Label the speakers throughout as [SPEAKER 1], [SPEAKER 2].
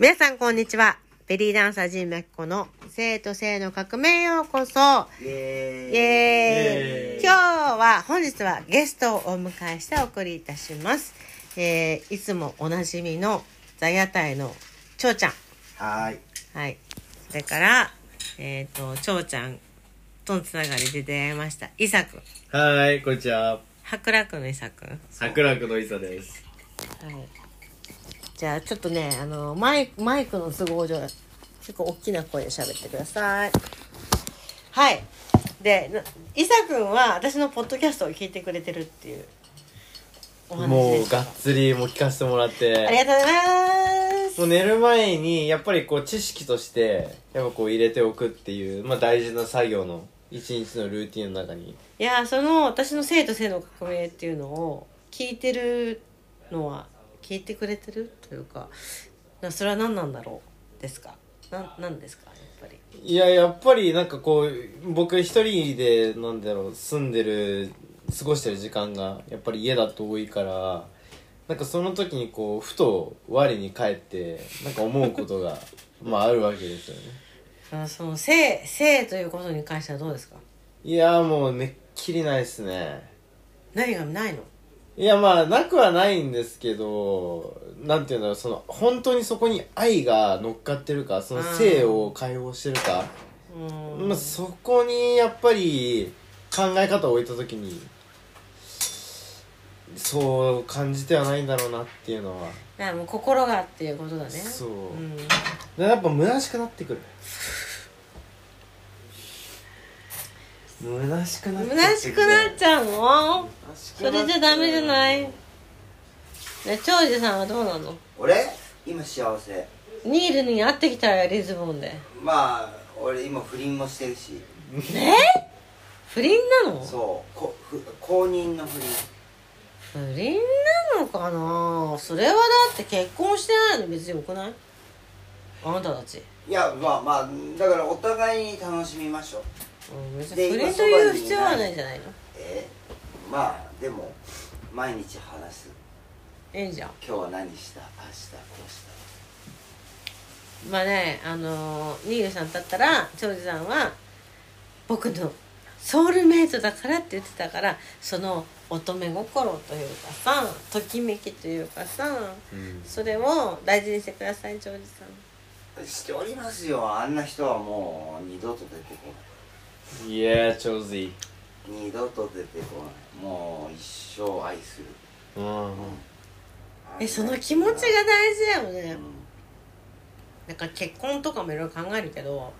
[SPEAKER 1] 皆さんこんにちは。ベリーダンサージンメッコの生と性の革命へようこそ。
[SPEAKER 2] イエーイ
[SPEAKER 1] 今日は、本日はゲストをお迎えしてお送りいたします。えー、いつもおなじみの座屋台のちょうちゃん。
[SPEAKER 2] はーい
[SPEAKER 1] はい。それから、えっ、と、ちょうちゃんとのつながりで出会いました。イサくん。
[SPEAKER 3] はい、こんにちは。
[SPEAKER 1] 白楽のイサくん。
[SPEAKER 3] 桜楽のいさです。
[SPEAKER 1] はい。じゃあちょっとね、あのマイマイクの都合上結構大きな声で喋ってください。はい。で、な伊佐くんは私のポッドキャストを聞いてくれてるっていうお話
[SPEAKER 3] もう。がっつりもう聞かせてもらっ
[SPEAKER 1] あり
[SPEAKER 3] て。
[SPEAKER 1] がとうございます。
[SPEAKER 3] もう寝る前に、やっぱりこう、知識として、やっぱこう入れておくっていう、まあ大事な作業の、一日のルーティンの中に。
[SPEAKER 1] いやその私の生と性の革命っていうのを聞いてるのは聞いてくれてるというか、なそれは何なんだろうですか？なんなんですか？やっぱり。
[SPEAKER 3] いや、やっぱりなんかこう、僕一人で、なんだろう、住んでる、過ごしてる時間が、やっぱり家だと多いから、なんかその時にこう、ふと我に返って、なんか思うことが、まああるわけですよね。
[SPEAKER 1] あその性性ということに関してはどうですか？
[SPEAKER 3] いや、もうめっきりないっすね。
[SPEAKER 1] 何がないの？
[SPEAKER 3] いやまあなくはないんですけどなんていうんだろうその本当にそこに愛が乗っかってるかその性を解放してるか、
[SPEAKER 1] うん。
[SPEAKER 3] まあ、そこにやっぱり考え方を置いた時にそう感じてはないんだろうなっていうのは。
[SPEAKER 1] だからもう心がっていうことだね。
[SPEAKER 3] そう。
[SPEAKER 1] うん、
[SPEAKER 3] でやっぱ虚しくなってくる 虚しくなってくる。
[SPEAKER 1] 虚しくなっちゃうの？それじゃダメじゃない？ね長寿さんはどうなの？
[SPEAKER 2] 俺？今幸せ。
[SPEAKER 1] ニールに会ってきたらリズボンで。
[SPEAKER 2] まあ俺今不倫もしてるし。
[SPEAKER 1] え不倫なの？
[SPEAKER 2] そう。こふ公認の不倫。
[SPEAKER 1] 不倫なのかな？それはだって結婚してないの別によくない？あなたたち、
[SPEAKER 2] いやまあまあだからお互いに楽しみましょう
[SPEAKER 1] うん、別
[SPEAKER 2] で
[SPEAKER 1] に不倫
[SPEAKER 2] 今そばに
[SPEAKER 1] とい。う必要はないんじゃないの？
[SPEAKER 2] え？ーまあでも毎日話す。
[SPEAKER 1] いいんじゃん。
[SPEAKER 2] 今日は何した？明日こうした。
[SPEAKER 1] まあねあのー、さんだったら長寿さんは僕のソウルメイトだからって言ってたからその乙女心というかさときめきというかさ
[SPEAKER 3] うん。
[SPEAKER 1] それを大事にしてください長寿さん。
[SPEAKER 2] しておりますよ。あんな人はもう二度と出てこ
[SPEAKER 3] Yeah, Josie
[SPEAKER 2] ない二度と出てこない。もう一生愛する。
[SPEAKER 3] うん。
[SPEAKER 1] えその気持ちが大事だよね。
[SPEAKER 2] うん
[SPEAKER 1] なんか結婚とかもいろいろ考えるけど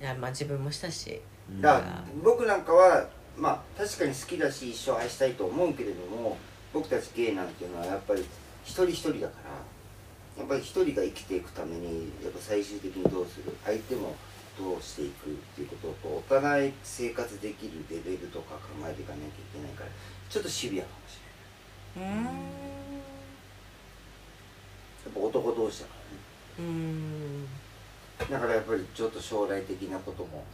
[SPEAKER 1] いやまあ自分もしたし。
[SPEAKER 2] だから僕なんかはまあ確かに好きだし一生愛したいと思うけれども僕たちゲイなんていうのはやっぱり一人一人だからやっぱり一人が生きていくためにやっぱ最終的にどうする？相手もどうしていくっていうこととお互い生活できるレベルとか考えていかなきゃいけないからちょっとシビアかもしれない。う
[SPEAKER 1] ーん。
[SPEAKER 2] やっぱ男同士だか
[SPEAKER 1] うーん
[SPEAKER 2] らね。だからやっぱりちょっと将来的なことも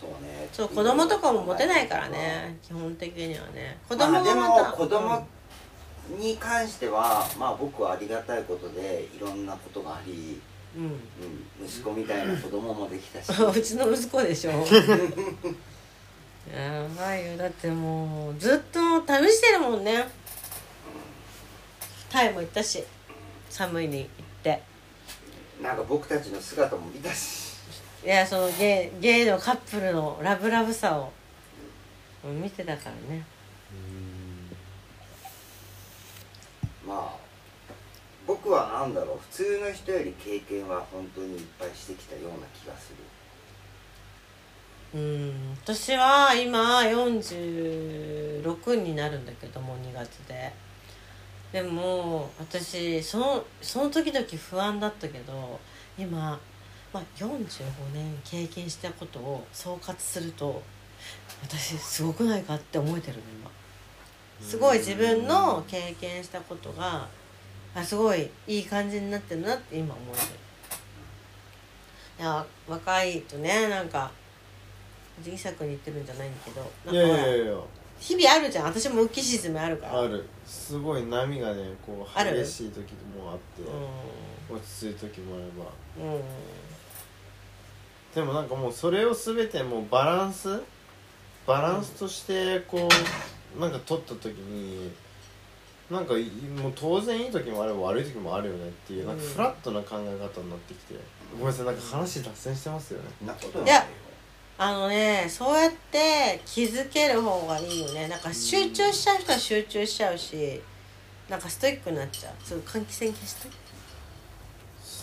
[SPEAKER 2] そうね。
[SPEAKER 1] そう子供とかも持てないからね基本的にはね。子供がまた、
[SPEAKER 2] も子供に関しては、まあ僕はありがたいことでいろんなことがあり、
[SPEAKER 1] うん、
[SPEAKER 2] 息子みたいな子供もできたし。
[SPEAKER 1] うちの息子でしょ。やばいよ。だってもうずっと試してるもんね。タイも行ったし。寒いに行って。
[SPEAKER 2] なんか僕たちの姿も見たし。
[SPEAKER 1] いやそのゲイゲイのカップルのラブラブさを。見てたからね。
[SPEAKER 2] まあ僕はなんだろう普通の人より経験は本当にいっぱいしてきたような気がする。
[SPEAKER 1] うん私は今46になるんだけども2月で。でも私そのその時々不安だったけど今、まあ、45年経験したことを総括すると私すごくないかって思えてるの今。すごい自分の経験したことがあすごいいい感じになってるなって今思えてる。いや若いとねなんか自作に言ってるんじゃないんだけど
[SPEAKER 3] い
[SPEAKER 1] なんか日々あるじゃん。私も浮き沈みあるから。
[SPEAKER 3] ある。すごい波がねこう激しい時もあって
[SPEAKER 1] うん。
[SPEAKER 3] 落ち着いた時もあれば。
[SPEAKER 1] うん。
[SPEAKER 3] でもなんかもうそれを全てもうバランス？バランスとしてこうなんか取った時になんかいもう当然いい時もあれば悪い時もあるよねっていうなんか
[SPEAKER 1] うん
[SPEAKER 3] フラットな考え方になってきてごめんなさいなんか話脱線してますよね。
[SPEAKER 1] いやあのねそうやって気づける方がいいよね。なんか集中しちゃう人は集中しちゃうしなんかストイックになっちゃう。ちょっと換気扇消して。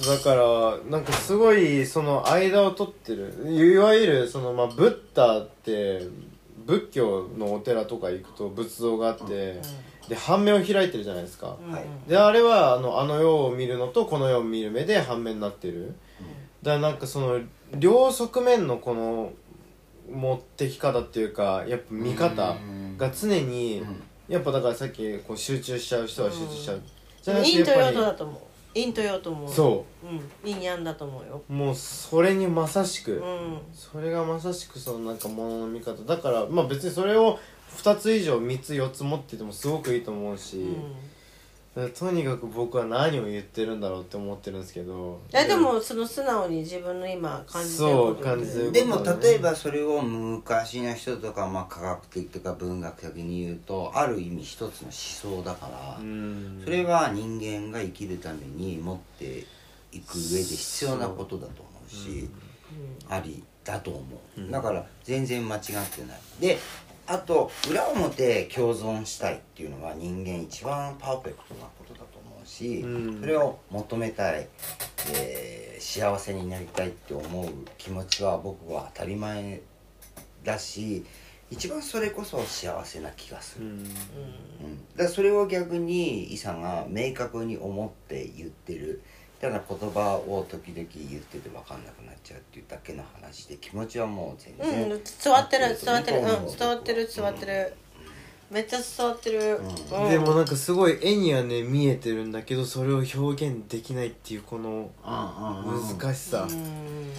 [SPEAKER 3] だからなんかすごいその間を取ってる。いわゆるそのまあブッダって仏教のお寺とか行くと仏像があって、で半目を開いてるじゃないですか、であれはあのあの世を見るのとこの世を見る目で半面になってる、だからなんかその両側面のこの持ってき方っていうかやっぱ見方が常に、
[SPEAKER 2] うん。
[SPEAKER 3] やっぱだからさっきこう集中しちゃう人は集中しちゃう、じゃ
[SPEAKER 1] でも
[SPEAKER 3] なくて
[SPEAKER 1] 陰と陽だと思う。陰と陽と思う
[SPEAKER 3] そう。
[SPEAKER 1] うん。陰陽だと思うよ。
[SPEAKER 3] もうそれにまさしく、
[SPEAKER 1] うん。
[SPEAKER 3] それがまさしくそのなんかものの見方。だからまあ別にそれを2つ以上3つ4つ持っててもすごくいいと思うし、
[SPEAKER 1] うん。
[SPEAKER 3] とにかく僕は何を言ってるんだろうって思ってるんですけど
[SPEAKER 1] いやでもその素直に自分の今感じてること
[SPEAKER 3] そう感じてる
[SPEAKER 2] でも例えばそれを昔の人とか、まあ、科学的とか文学的に言うとある意味一つの思想だから、
[SPEAKER 3] うん。
[SPEAKER 2] それは人間が生きるために持っていく上で必要なことだと思うし、ありだと思う、だから全然間違ってない。であと裏表共存したいっていうのは人間一番パーフェクトなことだと思うし、
[SPEAKER 3] うん。
[SPEAKER 2] それを求めたい、えー幸せになりたいって思う気持ちは僕は当たり前だし一番それこそ幸せな気がする、
[SPEAKER 3] うん。
[SPEAKER 2] うん、だそれを逆にイさんが明確に思って言ってるただ言葉を時々言ってて分かんなくなっちゃうっていうだけの話で気持ちはもう全然、
[SPEAKER 1] うん伝わってる伝わってる。うん伝わってる伝わってるめっちゃ伝わってる。うん。
[SPEAKER 3] でもなんかすごい絵にはね見えてるんだけどそれを表現できないっていうこの難しさ。
[SPEAKER 1] うん。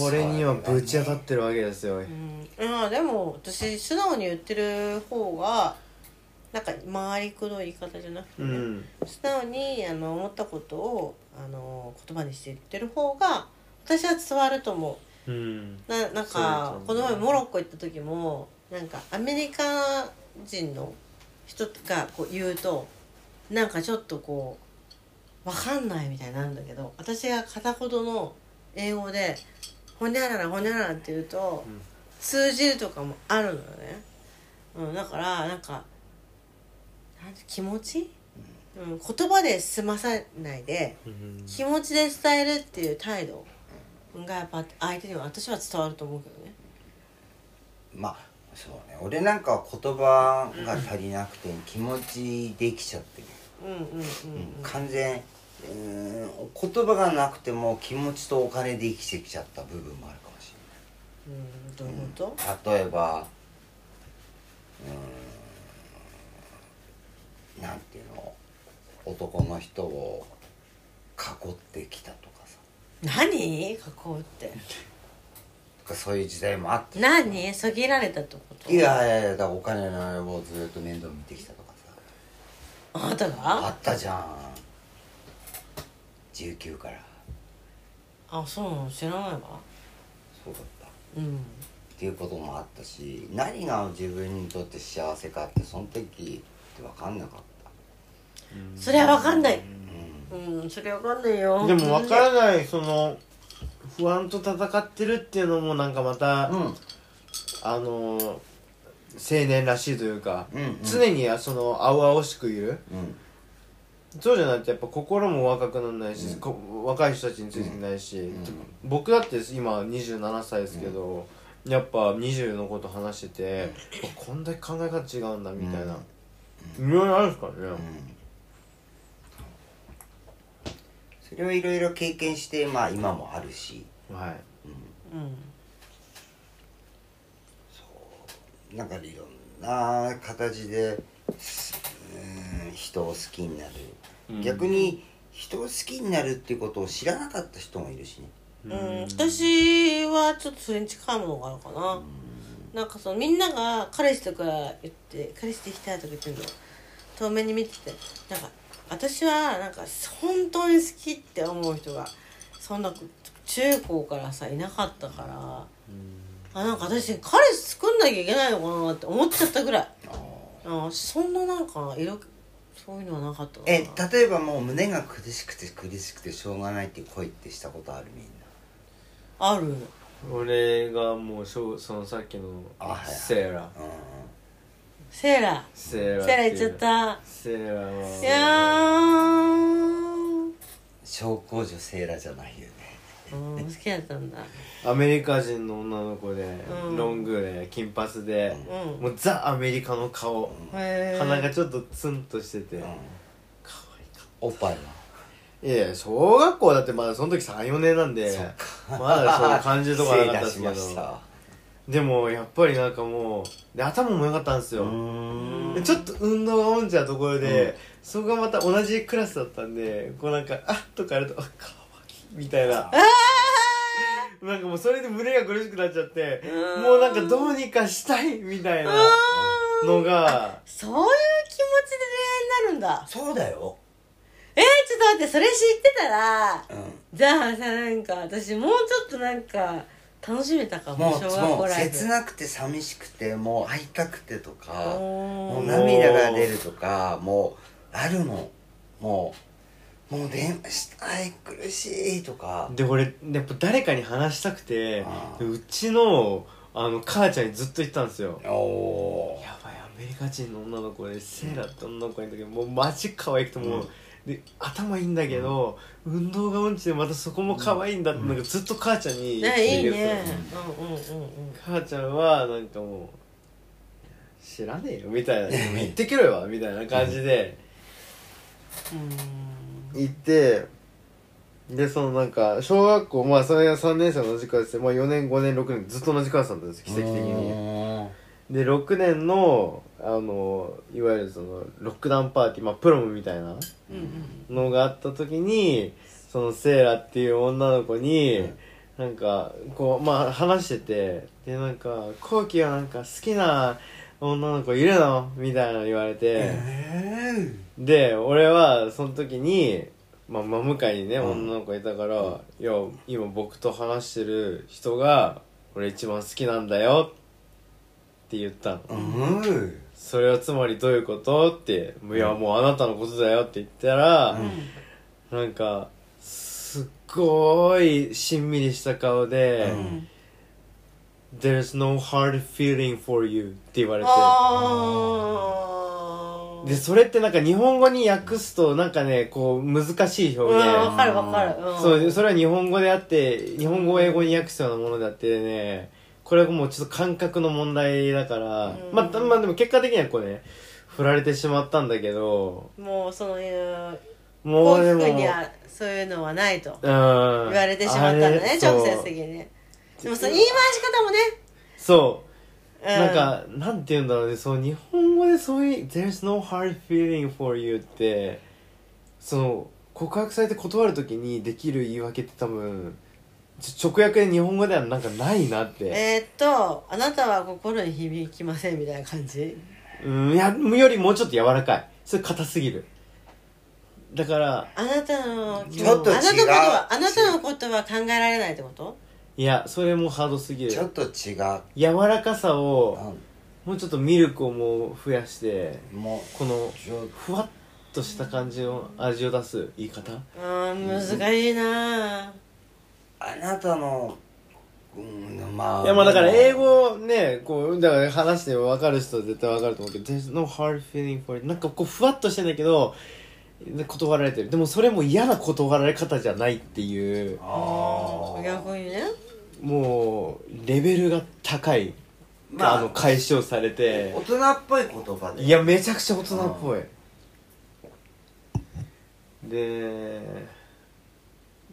[SPEAKER 3] これにはぶち当たってるわけですよ。
[SPEAKER 1] うん。いやでも私素直に言ってる方がなんか回りくどい言い方じゃなくてね、
[SPEAKER 3] うん。
[SPEAKER 1] 素直にあの思ったことをあの言葉にして言ってる方が私は伝わると思
[SPEAKER 3] う。ん。
[SPEAKER 1] うななんかこの前モロッコ行った時もなんかアメリカ人の人がこう言うとなんかちょっとこう分かんないみたいになるんだけど私が片言の英語で「ほにゃららほにゃらら」って言うと、
[SPEAKER 3] うん。
[SPEAKER 1] 通じるとかもあるのよね、うん、だからなんか気持ち、うん、言葉で済まさないで
[SPEAKER 3] うん。
[SPEAKER 1] 気持ちで伝えるっていう態度。がやっぱ相手には私は伝わると思うけどね。
[SPEAKER 2] まあそうね。俺なんかは言葉が足りなくて気持ちできちゃってる、
[SPEAKER 1] うんうんうんうん。
[SPEAKER 2] 完全うーん。言葉がなくても気持ちとお金で生きてきちゃった部分もあるかもし
[SPEAKER 1] うん。どういうこと、
[SPEAKER 2] れない例えばうーんなんていうの男の人を囲ってきたとかさ。
[SPEAKER 1] 何？囲うって。
[SPEAKER 2] とかそういう時代もあったし
[SPEAKER 1] 何？そぎられたってこと？
[SPEAKER 2] いやいやいやだからお金の野望をずっと面倒見てきたとかさ。
[SPEAKER 1] あなた
[SPEAKER 2] あ
[SPEAKER 1] が
[SPEAKER 2] ったじゃん。19から。
[SPEAKER 1] あそうなの？知らないわ。
[SPEAKER 2] そうだった。
[SPEAKER 1] うん。
[SPEAKER 2] っていうこともあったし何が自分にとって幸せかってその時って分かんなかった
[SPEAKER 1] それは分かんない。
[SPEAKER 2] うん
[SPEAKER 1] うんそれ分かんないよ。
[SPEAKER 3] でも分からないその不安と戦ってるっていうのもなんかまた、
[SPEAKER 2] うん。
[SPEAKER 3] あの青年らしいというか、
[SPEAKER 2] うんうん。
[SPEAKER 3] 常にその青々しくいる。
[SPEAKER 2] うん。
[SPEAKER 3] そうじゃないとやっぱ心も若くならないし、
[SPEAKER 2] うん。
[SPEAKER 3] こ若い人たちについてないし、
[SPEAKER 2] ん。
[SPEAKER 3] 僕だって今27歳ですけど、やっぱ20のこと話してて、あこんだけ考え方違うんだみたいな、いろいろあるんですからね、
[SPEAKER 2] うんそれをいろいろ経験してまあ今もあるし。
[SPEAKER 3] はい。
[SPEAKER 1] うん。
[SPEAKER 2] なんかいろんな形でうん人を好きになる、
[SPEAKER 3] うん。
[SPEAKER 2] 逆に人を好きになるっていうことを知らなかった人もいるしね。
[SPEAKER 1] うん、私はちょっとそれに近いものがあるかな、なんかそのみんなが彼氏とか言って彼氏できたとか言ってるの。遠目に見ててなんか私はなんか本当に好きって思う人がそんな中高からさいなかったからあなんか私彼氏作んなきゃいけないのかなって思っちゃったぐらい。あそんななんか色そういうのはなかったかな。
[SPEAKER 2] え例えばもう胸が苦しくて苦しくてしょうがないっていう恋ってしたことあるみんな？
[SPEAKER 1] ある。
[SPEAKER 3] 俺がもうしょうそのさっきの
[SPEAKER 2] あはいはい。
[SPEAKER 3] セーラ
[SPEAKER 2] う
[SPEAKER 1] セーラ
[SPEAKER 3] セーラ
[SPEAKER 1] セーラ言っちゃった。
[SPEAKER 3] セーラはい
[SPEAKER 1] や
[SPEAKER 2] 小公女セーラじゃないよね。
[SPEAKER 1] うん好きだったんだ。
[SPEAKER 3] アメリカ人の女の子で、
[SPEAKER 1] うん。
[SPEAKER 3] ロングで金髪で、
[SPEAKER 1] うん。
[SPEAKER 3] もうザ・アメリカの顔、
[SPEAKER 1] へー。
[SPEAKER 3] 鼻がちょっとツンとしてて、
[SPEAKER 2] うん。
[SPEAKER 3] 可愛かっ
[SPEAKER 2] おっぱいは
[SPEAKER 3] たいやいや小学校だってまだその時34年なんでまだそういう感じとかなかったですけ
[SPEAKER 2] 失礼いたしました。
[SPEAKER 3] どでもやっぱりなんかもうで頭も良かったんですよ、
[SPEAKER 2] ん。
[SPEAKER 3] でちょっと運動が落ちたところで、
[SPEAKER 2] うん
[SPEAKER 3] そこがまた同じクラスだったんでこうなんか「あっ」とかやると「あかわいい」みたいな。なんかもうそれで胸が苦しくなっちゃって
[SPEAKER 1] うん。
[SPEAKER 3] もうなんかどうにかしたいみたいなのが。
[SPEAKER 1] そういう気持ちで恋愛になるんだ。
[SPEAKER 2] そうだよ。
[SPEAKER 1] えー、ちょっと待ってそれ知ってたら
[SPEAKER 2] うん。
[SPEAKER 1] じゃあさなんか私もうちょっとなんか楽しめたかも
[SPEAKER 2] もう
[SPEAKER 1] 小学
[SPEAKER 2] もう切なくて寂しくてもう会いたくてとかも
[SPEAKER 1] も
[SPEAKER 2] う涙が出るとかもうあるのもうもう電話したい苦しいとか。
[SPEAKER 3] で俺やっぱ誰かに話したくてうちのあの母ちゃんにずっと言ってたんですよ。
[SPEAKER 2] おお
[SPEAKER 3] やばいアメリカ人の女の子でセーラって女の子がいたけどもうマジ可愛くてもう、で頭いいんだけど、運動が音痴でまたそこも可愛いんだってなんかずっと母ちゃんに言って
[SPEAKER 1] ね。いい
[SPEAKER 3] て
[SPEAKER 1] ねうんうんうんうん。
[SPEAKER 3] 母ちゃんはなんかもう知らねえよみたいな言ってけろよみたいな感じで
[SPEAKER 1] うん。
[SPEAKER 3] 行ってでそのなんか小学校まあそれが3年生の同じクラスで、まあ、4年5年6年ずっと同じクラスなんです奇跡的に。で6年のあのいわゆるそのロックダウンパーティー、まあ、プロムみたいなのがあった時にそのセイラっていう女の子に、なんかこうまあ話しててでなんか「コウキはなんか好きな女の子いるの?」みたいなの言われて、で俺はその時に、まあ、真向かいにね、
[SPEAKER 2] うん。
[SPEAKER 3] 女の子いたから「いや今僕と話してる人が俺一番好きなんだよ」って言ったの。
[SPEAKER 2] うん
[SPEAKER 3] それはつまりどういうこと？って「いやもうあなたのことだよ」って言ったら、なんかすっごいしんみりした顔で
[SPEAKER 2] う「
[SPEAKER 3] There's no hard feeling for you」って言われて。でそれってなんか日本語に訳すとなんかねこう難しい
[SPEAKER 1] うん
[SPEAKER 3] 表現、
[SPEAKER 1] わかるわかる。うん。
[SPEAKER 3] そうそれは日本語であって日本語を英語に訳すようなものであってねこれはもうちょっと感覚の問題だから、
[SPEAKER 1] うん。
[SPEAKER 3] まあ、まあでも結果的にはこうね振られてしまったんだけど
[SPEAKER 1] もうそういう
[SPEAKER 3] もうでも
[SPEAKER 1] にはそういうのはないと
[SPEAKER 3] うん。
[SPEAKER 1] 言われてしまったんだね直接的にね。でもその言い回し方もね。
[SPEAKER 3] そう、
[SPEAKER 1] うん。
[SPEAKER 3] なんかなんて言うんだろうね。そう日本語でそういう「There's no hard feeling for you」ってその告白されて断る時にできる言い訳って多分直訳で日本語ではなんかないなって、
[SPEAKER 1] えーっとあなたは心に響きませんみたいな感じ？
[SPEAKER 3] うんいやよりもうちょっと柔らかい。それ硬すぎる。だから
[SPEAKER 1] あなたの
[SPEAKER 2] ちょっと違う。
[SPEAKER 1] あなたのことはあなたのことは考えられないってこと？
[SPEAKER 3] いやそれもハードすぎる。
[SPEAKER 2] ちょっと違う。
[SPEAKER 3] 柔らかさを
[SPEAKER 2] う
[SPEAKER 3] もうちょっとミルクをもう増やして
[SPEAKER 2] んも
[SPEAKER 3] この
[SPEAKER 2] うちょ
[SPEAKER 3] ふわっとした感じの味を出す言い方？
[SPEAKER 1] あー難しいな
[SPEAKER 2] あなたのうんまあ。
[SPEAKER 3] いやまあだから英語ねこうだから話して分かる人は絶対分かると思うけど「There's no hard feeling for it」なんかこうふわっとしてんだけど断られてる。でもそれも嫌な断られ方じゃないっていう。
[SPEAKER 2] あー。
[SPEAKER 1] 逆にね。
[SPEAKER 3] もうレベルが高い、
[SPEAKER 2] まあ。
[SPEAKER 3] あの解消されて。
[SPEAKER 2] 大人っぽい言葉で
[SPEAKER 3] いやめちゃくちゃ大人っぽい。で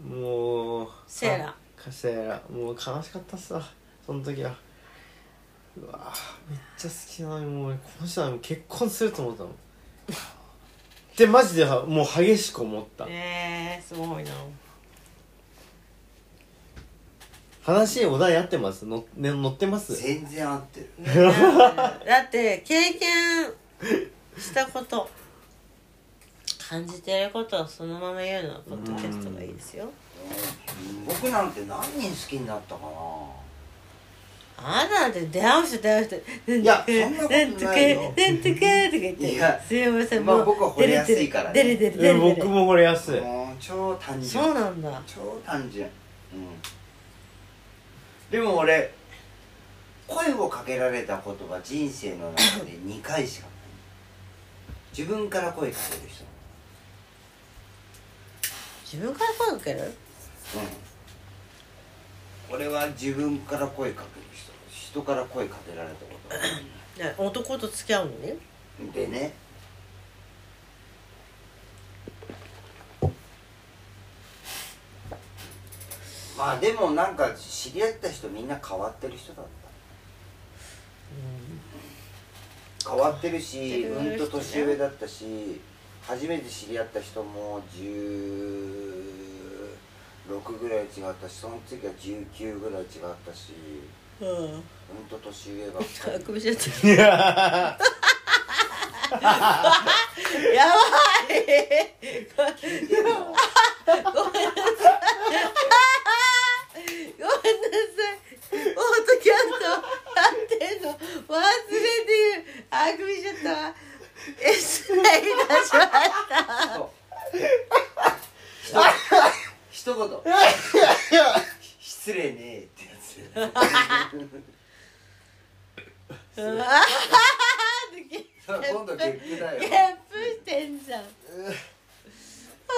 [SPEAKER 3] もう
[SPEAKER 1] セーラ
[SPEAKER 3] あセーラもう悲しかったっすわ。その時は。うわめっちゃ好きなのにもうこの人は結婚すると思ったの。でマジではもう激しく思った。
[SPEAKER 1] えー、すごいな。
[SPEAKER 3] 話お題合ってます？の、ね、乗ってます？
[SPEAKER 2] 全然合ってる。
[SPEAKER 1] だって経験したこと感じてることをそのまま言うのはポッドキャストがいいですよ。
[SPEAKER 2] 僕なんて何人好きになったかな。
[SPEAKER 1] あなたなんて出会う人。出会う人。
[SPEAKER 2] いやそんなことないよ。
[SPEAKER 1] なんとかなんとかとか言って
[SPEAKER 2] いや
[SPEAKER 1] すいません。
[SPEAKER 2] 僕は惚れやすいからね。
[SPEAKER 1] 出る出る出
[SPEAKER 3] え
[SPEAKER 1] る出る。出る
[SPEAKER 3] 僕も惚れやすい。
[SPEAKER 2] 超単純
[SPEAKER 1] そうなんだ。
[SPEAKER 2] 超単純。うん。でも俺声をかけられたことが人生の中で2回しかない。自分から声かける人
[SPEAKER 1] 自分から声かける？
[SPEAKER 2] うん。俺は自分から声かける人。人から声かけられたこと
[SPEAKER 1] 男と付き合うのに？
[SPEAKER 2] でね。まあでもなんか知り合った人みんな変わってる人だった。変わってるし
[SPEAKER 1] 変わってる人ね。
[SPEAKER 2] うんと年上だったし初めて知り合った人も16ぐらい違ったしその次は19ぐらい違ったし
[SPEAKER 1] うん
[SPEAKER 2] うんと年上ばっか
[SPEAKER 1] あ
[SPEAKER 2] り
[SPEAKER 1] くびしちゃった。
[SPEAKER 3] い や
[SPEAKER 1] やばい。ごめんなさい。ごめんなさい。ポッドキャストやってんの。忘れてあくびしちゃった。わ失礼いたしました
[SPEAKER 2] そう一言失礼ね。ってやつ今度ゲップだよ。
[SPEAKER 1] ゲップしてんじゃん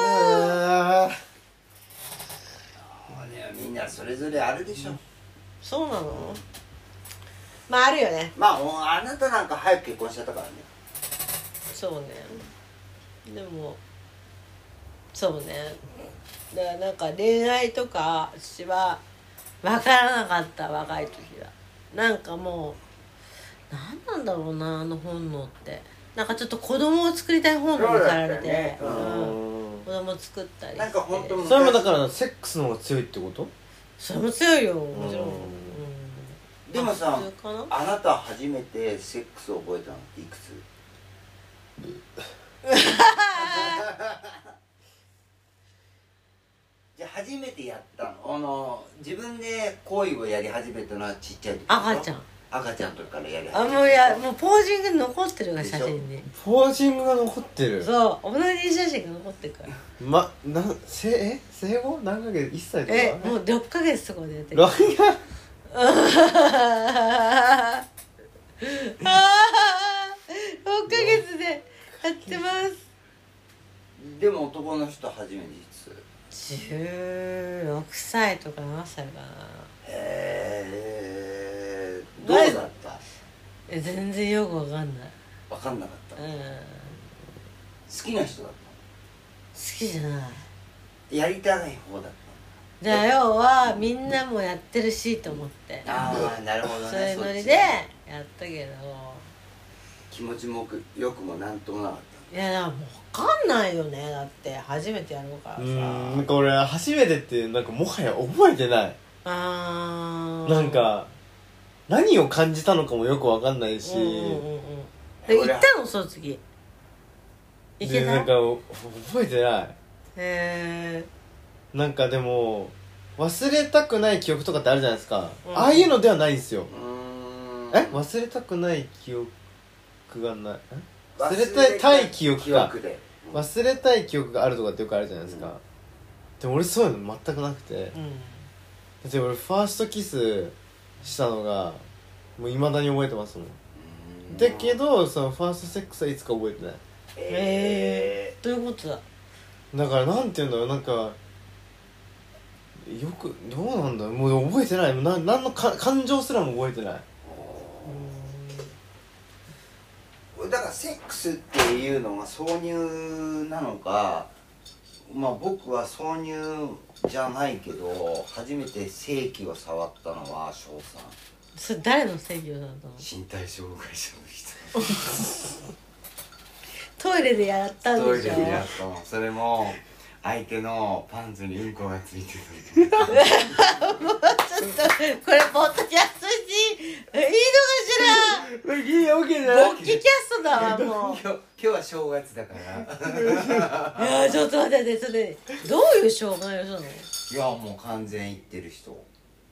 [SPEAKER 3] あ
[SPEAKER 2] もうねみんなそれぞれあるでしょ、
[SPEAKER 1] そうなのまああるよ。ね
[SPEAKER 2] まああなたなんか早く結婚しちゃったからね
[SPEAKER 1] そうねでもそうねだからなんか恋愛とか私は分からなかった若い時は。なんかもう何なんだろうなあの本能って。なんかちょっと子供を作りたい本能に駆られて、
[SPEAKER 2] ね
[SPEAKER 1] う
[SPEAKER 3] ー
[SPEAKER 1] ん、子供作ったりして。
[SPEAKER 2] なんか本当
[SPEAKER 3] それもだからセックスの方が強いってこと？
[SPEAKER 1] それも強いよもちろん、
[SPEAKER 3] うん。
[SPEAKER 1] うん
[SPEAKER 2] でもさ
[SPEAKER 1] まあな？
[SPEAKER 2] あなた初めてセックスを覚えたのいくつ？じゃあ初めてやったの？あの自分で行為をやり始めたのはちっちゃい時
[SPEAKER 1] 赤ちゃん。
[SPEAKER 2] 赤ちゃんの時からやり始
[SPEAKER 1] あもうやもうポージング残ってるが写真に
[SPEAKER 3] ポージングが残ってる。
[SPEAKER 1] そう同じ写真が残ってるから。
[SPEAKER 3] まなんせえ？生後？何ヶ月？1歳とか？
[SPEAKER 1] えもう6ヶ月とかでやってる。
[SPEAKER 3] ロンが
[SPEAKER 1] あ6ヶ月でやってます。
[SPEAKER 2] でも男の人初めて
[SPEAKER 1] 16歳とか7歳かな。
[SPEAKER 2] へえどうだった？
[SPEAKER 1] え全然よくわかんない。
[SPEAKER 2] 分かんなかった。
[SPEAKER 1] うん。好
[SPEAKER 2] 好きな人だっ
[SPEAKER 1] きじゃない。
[SPEAKER 2] たやりたい方だっ
[SPEAKER 1] じゃあ要はみんなもやってるしと思って。
[SPEAKER 2] たああなるほどね。
[SPEAKER 1] そういうノリでやったけど。
[SPEAKER 2] 気持ちもよくもなんともなかっ
[SPEAKER 1] いやだからもう分かんないよね。だって初めてやるからさ。
[SPEAKER 3] うーんなんか俺初めてってなんかもはや覚えてない。
[SPEAKER 1] あー。
[SPEAKER 3] なんか何を感じたのかもよくわかんないし、
[SPEAKER 1] うんうんうんうん。で行ったの？その次。行けた？
[SPEAKER 3] なんか覚えてない。
[SPEAKER 1] え
[SPEAKER 3] なんかでも忘れたくない記憶とかってあるじゃないですか、
[SPEAKER 1] うん。
[SPEAKER 3] ああいうのではないんですよ。
[SPEAKER 2] たうーん。
[SPEAKER 3] え？忘れたくない記憶がない？え？忘
[SPEAKER 2] 忘
[SPEAKER 3] れたいたい記憶か
[SPEAKER 2] で
[SPEAKER 3] 忘れたい記憶があるとかってよくあるじゃないですか、
[SPEAKER 2] うん。
[SPEAKER 3] でも俺そういうの全くなくて。
[SPEAKER 1] うん。
[SPEAKER 3] だって俺ファーストキスしたのがもういまだに覚えてますもん。
[SPEAKER 2] うん。
[SPEAKER 3] だけどそのファーストセックスはいつか覚えてない。
[SPEAKER 2] え
[SPEAKER 1] どういうことだ？
[SPEAKER 3] だからなんて言うんだろう。なんかよくどうなんだろう。もう覚えてない。な何のか感情すらも覚えてない
[SPEAKER 2] だからセックスっていうのが挿入なのかまあ僕は挿入じゃないけど初めて性器を触ったのは翔さん。
[SPEAKER 1] それ誰の制御だったの？
[SPEAKER 2] 身体障害者の人。
[SPEAKER 1] トイレでやったん
[SPEAKER 2] トイレでやったの。それも相手のパンツにうんこがついてる
[SPEAKER 1] ちょっとこれポッドキャストしいいのかしら？
[SPEAKER 3] いいわけじゃない。
[SPEAKER 1] 勃起キャストだわもう。
[SPEAKER 2] 今日今日は正月だから。
[SPEAKER 1] いやちょっと待って待ってそれどういう障害をしたの？
[SPEAKER 2] いやもう完全行ってる人。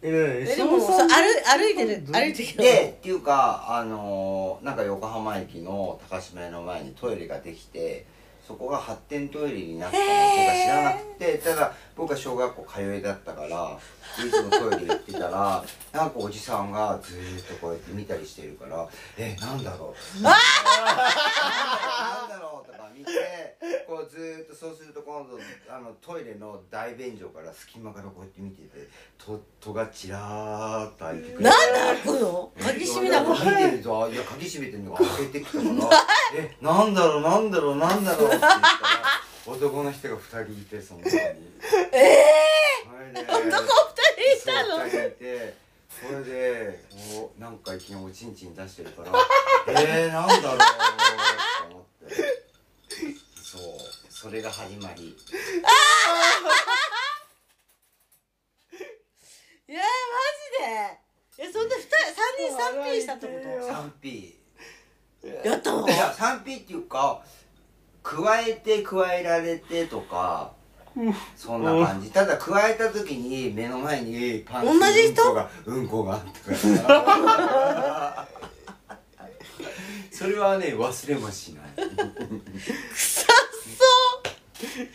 [SPEAKER 3] え
[SPEAKER 1] えでもさ歩歩いてる歩いてる
[SPEAKER 2] でっていうかあのーなんか横浜駅の高島屋の前にトイレができてそこが発展トイレになったの僕は知らなくてただ僕は小学校通いだったからいつもトイレ行ってたらなんかおじさんがずーっとこうやって見たりしてるからえなんだろう？なんだろう？とか見てこうずーっとそうすると今度あのトイレの大便所から隙間からこうやって見ててと戸がちらーっと開いてくる
[SPEAKER 1] なんで開くの？鍵閉めなの
[SPEAKER 2] 見てるといや鍵閉めてんのが開けてきたから。えなんだろうなんだろうなんだろうって言ったら男の人が二人いてその中に。
[SPEAKER 1] ええー、男二人いたの？
[SPEAKER 2] そう二人いてそれでこうなんかいきなりおちんちん出してるから えー、なんだろうと思って。そう。それが始まり。
[SPEAKER 1] いやマジでえそんな二人三人したってこ
[SPEAKER 2] 3P
[SPEAKER 1] とやったの？
[SPEAKER 2] いや 3P っていうか加えて加えられてとかそんな感じ。ただ加えた時に目の前にパンツ
[SPEAKER 1] 同じ人？
[SPEAKER 2] うんこがうんこがあったから。それはね忘れもしない。
[SPEAKER 1] 臭そう臭い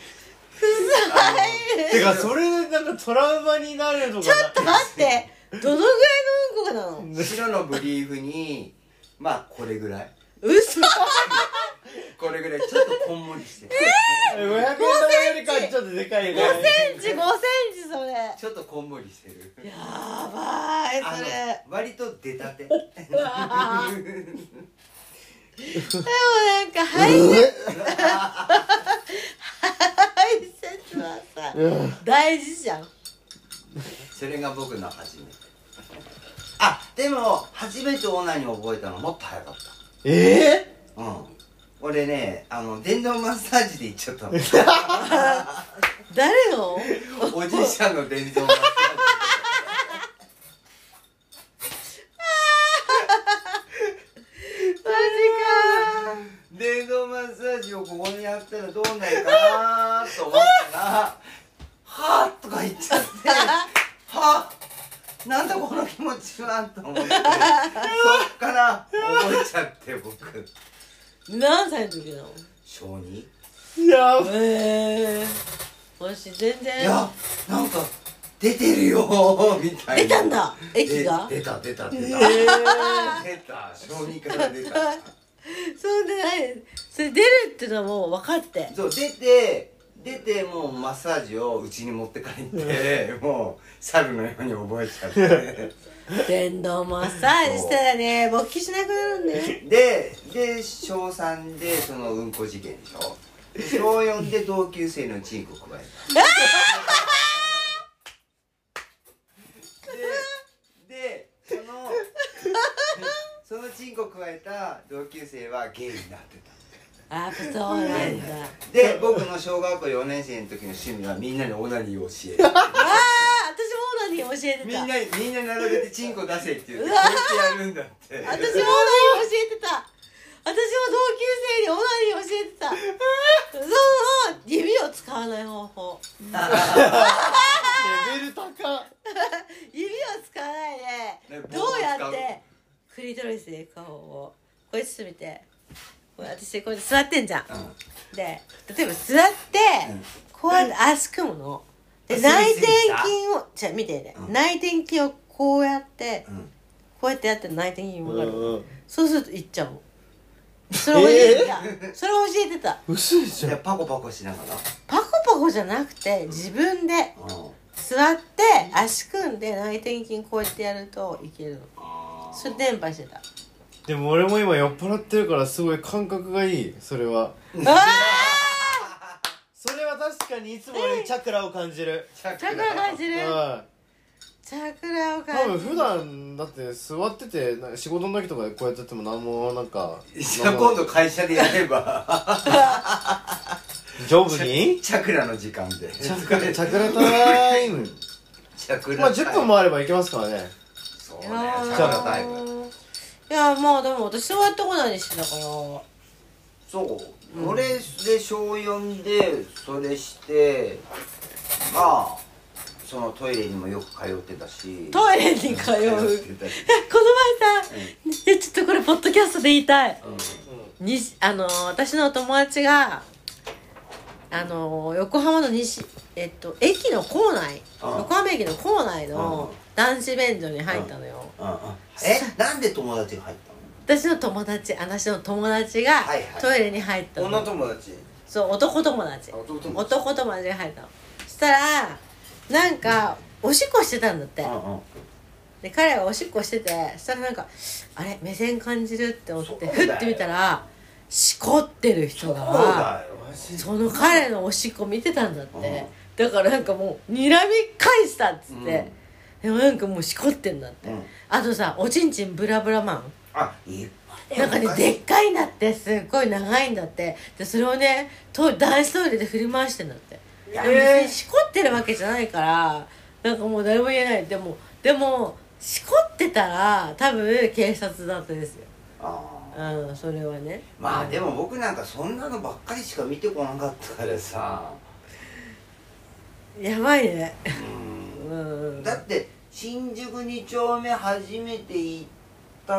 [SPEAKER 3] てかそれでなんかトラウマになるのか
[SPEAKER 1] ちょっと待って どのぐらいのうんこがなの？
[SPEAKER 2] 白のブリーフにまあこれぐらい。
[SPEAKER 1] 嘘。
[SPEAKER 2] これぐらいちょっとこんもりして。
[SPEAKER 3] 500円玉よりかはちょっとでかいね
[SPEAKER 1] 5センチ5センチそれ。や
[SPEAKER 2] ちょっとこんもりしてる。
[SPEAKER 1] ばい
[SPEAKER 2] あの
[SPEAKER 1] それ
[SPEAKER 2] 割と出たて。
[SPEAKER 1] でもなんか排泄 排泄はさ大事じゃん
[SPEAKER 2] それが僕の初めて。あでも初めてオナニー覚えたのもっと早かっ
[SPEAKER 3] え
[SPEAKER 2] たうん。俺ねあの電動マッサージで行っちゃったの。
[SPEAKER 1] 誰の
[SPEAKER 2] おじいちゃんの電動マッサ
[SPEAKER 1] マジか
[SPEAKER 2] ージ電動マッサージをここにやったらどうなるかなと思ったら「はぁ」とか言っちゃって「はぁなんだこの気持ちは」と思ってそっから覚えちゃって僕
[SPEAKER 1] 何歳の時なの？
[SPEAKER 2] 小2
[SPEAKER 3] やば
[SPEAKER 1] ええ私全
[SPEAKER 2] い
[SPEAKER 1] 然
[SPEAKER 2] やなんか出てるよ みたいな。
[SPEAKER 1] 出たんだ。液が？
[SPEAKER 2] で出た出た出た、
[SPEAKER 1] え
[SPEAKER 2] 出た。小児から出た。
[SPEAKER 1] そうでない。それ出るっていうのはもう分かって。
[SPEAKER 2] そう出て出てもうマッサージをうちに持って帰ってもう猿のように覚えちゃって。
[SPEAKER 1] 電動マッサージしたらね勃起しなくなるんだよ。
[SPEAKER 2] でで小3でそのうんこ事件でしょ？で小4で同級生のチンコ加えた。ででそのそのチンコ加えた同級生はゲイになってた
[SPEAKER 1] あそうなんだ。
[SPEAKER 2] で僕の小学校4年生の時の趣味はみんなにオナニーを教える。
[SPEAKER 1] ああ私もオナニー教えてた。
[SPEAKER 2] みんなにみんな並べてチンコ出せって言ってこうやってやるんだって。
[SPEAKER 1] 私もオナニー教えてた。私も同級生にオナニー教えてた。そうそう指を使わない方法。
[SPEAKER 3] レベル高っ。
[SPEAKER 1] 指を使わない
[SPEAKER 2] ね
[SPEAKER 1] でどうやってクリトリスで顔をこうやって見てこう私こう座ってんじゃん。
[SPEAKER 2] うん。
[SPEAKER 1] で例えば座って、
[SPEAKER 2] うん。
[SPEAKER 1] こうやって足組むの。で
[SPEAKER 2] あ
[SPEAKER 1] 内転筋をじゃあ見てね、
[SPEAKER 2] うん。
[SPEAKER 1] 内転筋をこうやって
[SPEAKER 2] うん。
[SPEAKER 1] こうやってやってる内転筋分かる、
[SPEAKER 3] うんうん
[SPEAKER 1] そうするといっちゃうの。それ教えてた、それ教えてた。
[SPEAKER 3] 嘘でしょ。
[SPEAKER 2] でパコパコしながら。
[SPEAKER 1] パコパコじゃなくて自分で
[SPEAKER 2] うん。
[SPEAKER 1] 座って足組んで内転筋こうやってやるといけるの。それ伝播してた
[SPEAKER 3] でも俺も今酔っ払ってるからすごい感覚がいいそれは。
[SPEAKER 1] あ
[SPEAKER 3] それは確かにいつも俺チャクラを感じる。
[SPEAKER 2] チャ
[SPEAKER 1] チャクラ感じる？
[SPEAKER 3] うん
[SPEAKER 1] チャクラを
[SPEAKER 3] 多
[SPEAKER 1] 感じる。
[SPEAKER 3] 分普段だって座っててなんか仕事の時とかでこうやってやっても何もなんか
[SPEAKER 2] じゃあ今度会社でやれば。
[SPEAKER 3] 丈夫に？
[SPEAKER 2] チャクラの時間で。
[SPEAKER 3] チャクラチャクラタイム。
[SPEAKER 2] チャクラ
[SPEAKER 3] まあ10分もあればいけますからね。
[SPEAKER 2] そうねチャクラタイム
[SPEAKER 1] いいやまあでも私そうやってこないにしてたから。
[SPEAKER 2] そう、俺で小4でそれしてまあそのトイレにもよく通ってたし。
[SPEAKER 1] トイレに通う？この前さ、いやちょっとこれポッドキャストで言いたい。にあの私の友達があの横浜の西えっと駅の構内。
[SPEAKER 2] うん。
[SPEAKER 1] 横浜駅の構内の
[SPEAKER 2] うん
[SPEAKER 1] 男子便所に入ったのよ。
[SPEAKER 2] うん。うんえ？なんで友達が入ったの？
[SPEAKER 1] 私の友達私の友達が
[SPEAKER 2] はいはい。
[SPEAKER 1] トイレに入ったの、
[SPEAKER 4] 女友達？
[SPEAKER 1] そう男友達。
[SPEAKER 4] あ男友達。
[SPEAKER 1] 男友達が入ったの。そしたらなんかおしっこしてたんだって。
[SPEAKER 2] うんうん。
[SPEAKER 1] で彼がおしっこしててそしたらなんかあれ？目線感じるって思ってふって見たらしこってる人
[SPEAKER 2] そうだ
[SPEAKER 1] が
[SPEAKER 2] よ
[SPEAKER 1] その彼のおしっこ見てたんだって、
[SPEAKER 2] うん
[SPEAKER 1] だからなんかもう睨み返したっつって、でもなんかもうしこってんだって、
[SPEAKER 2] うん。
[SPEAKER 1] あとさおちんちんブラブラマン。
[SPEAKER 2] あいい。
[SPEAKER 1] なんかねでっかいんだってすっごい長いんだって。でそれをねト男子トイレで振り回してんだって。いや別にしこってるわけじゃないからなんかもう誰も言えない。でもでもしこってたら多分警察だったですよ。
[SPEAKER 2] あ
[SPEAKER 1] うんそれはね。
[SPEAKER 2] まあでも僕なんかそんなのばっかりしか見てこなかったからさ。
[SPEAKER 1] やばいね。
[SPEAKER 2] うん
[SPEAKER 1] うん
[SPEAKER 2] だって新宿2丁目初めて行っ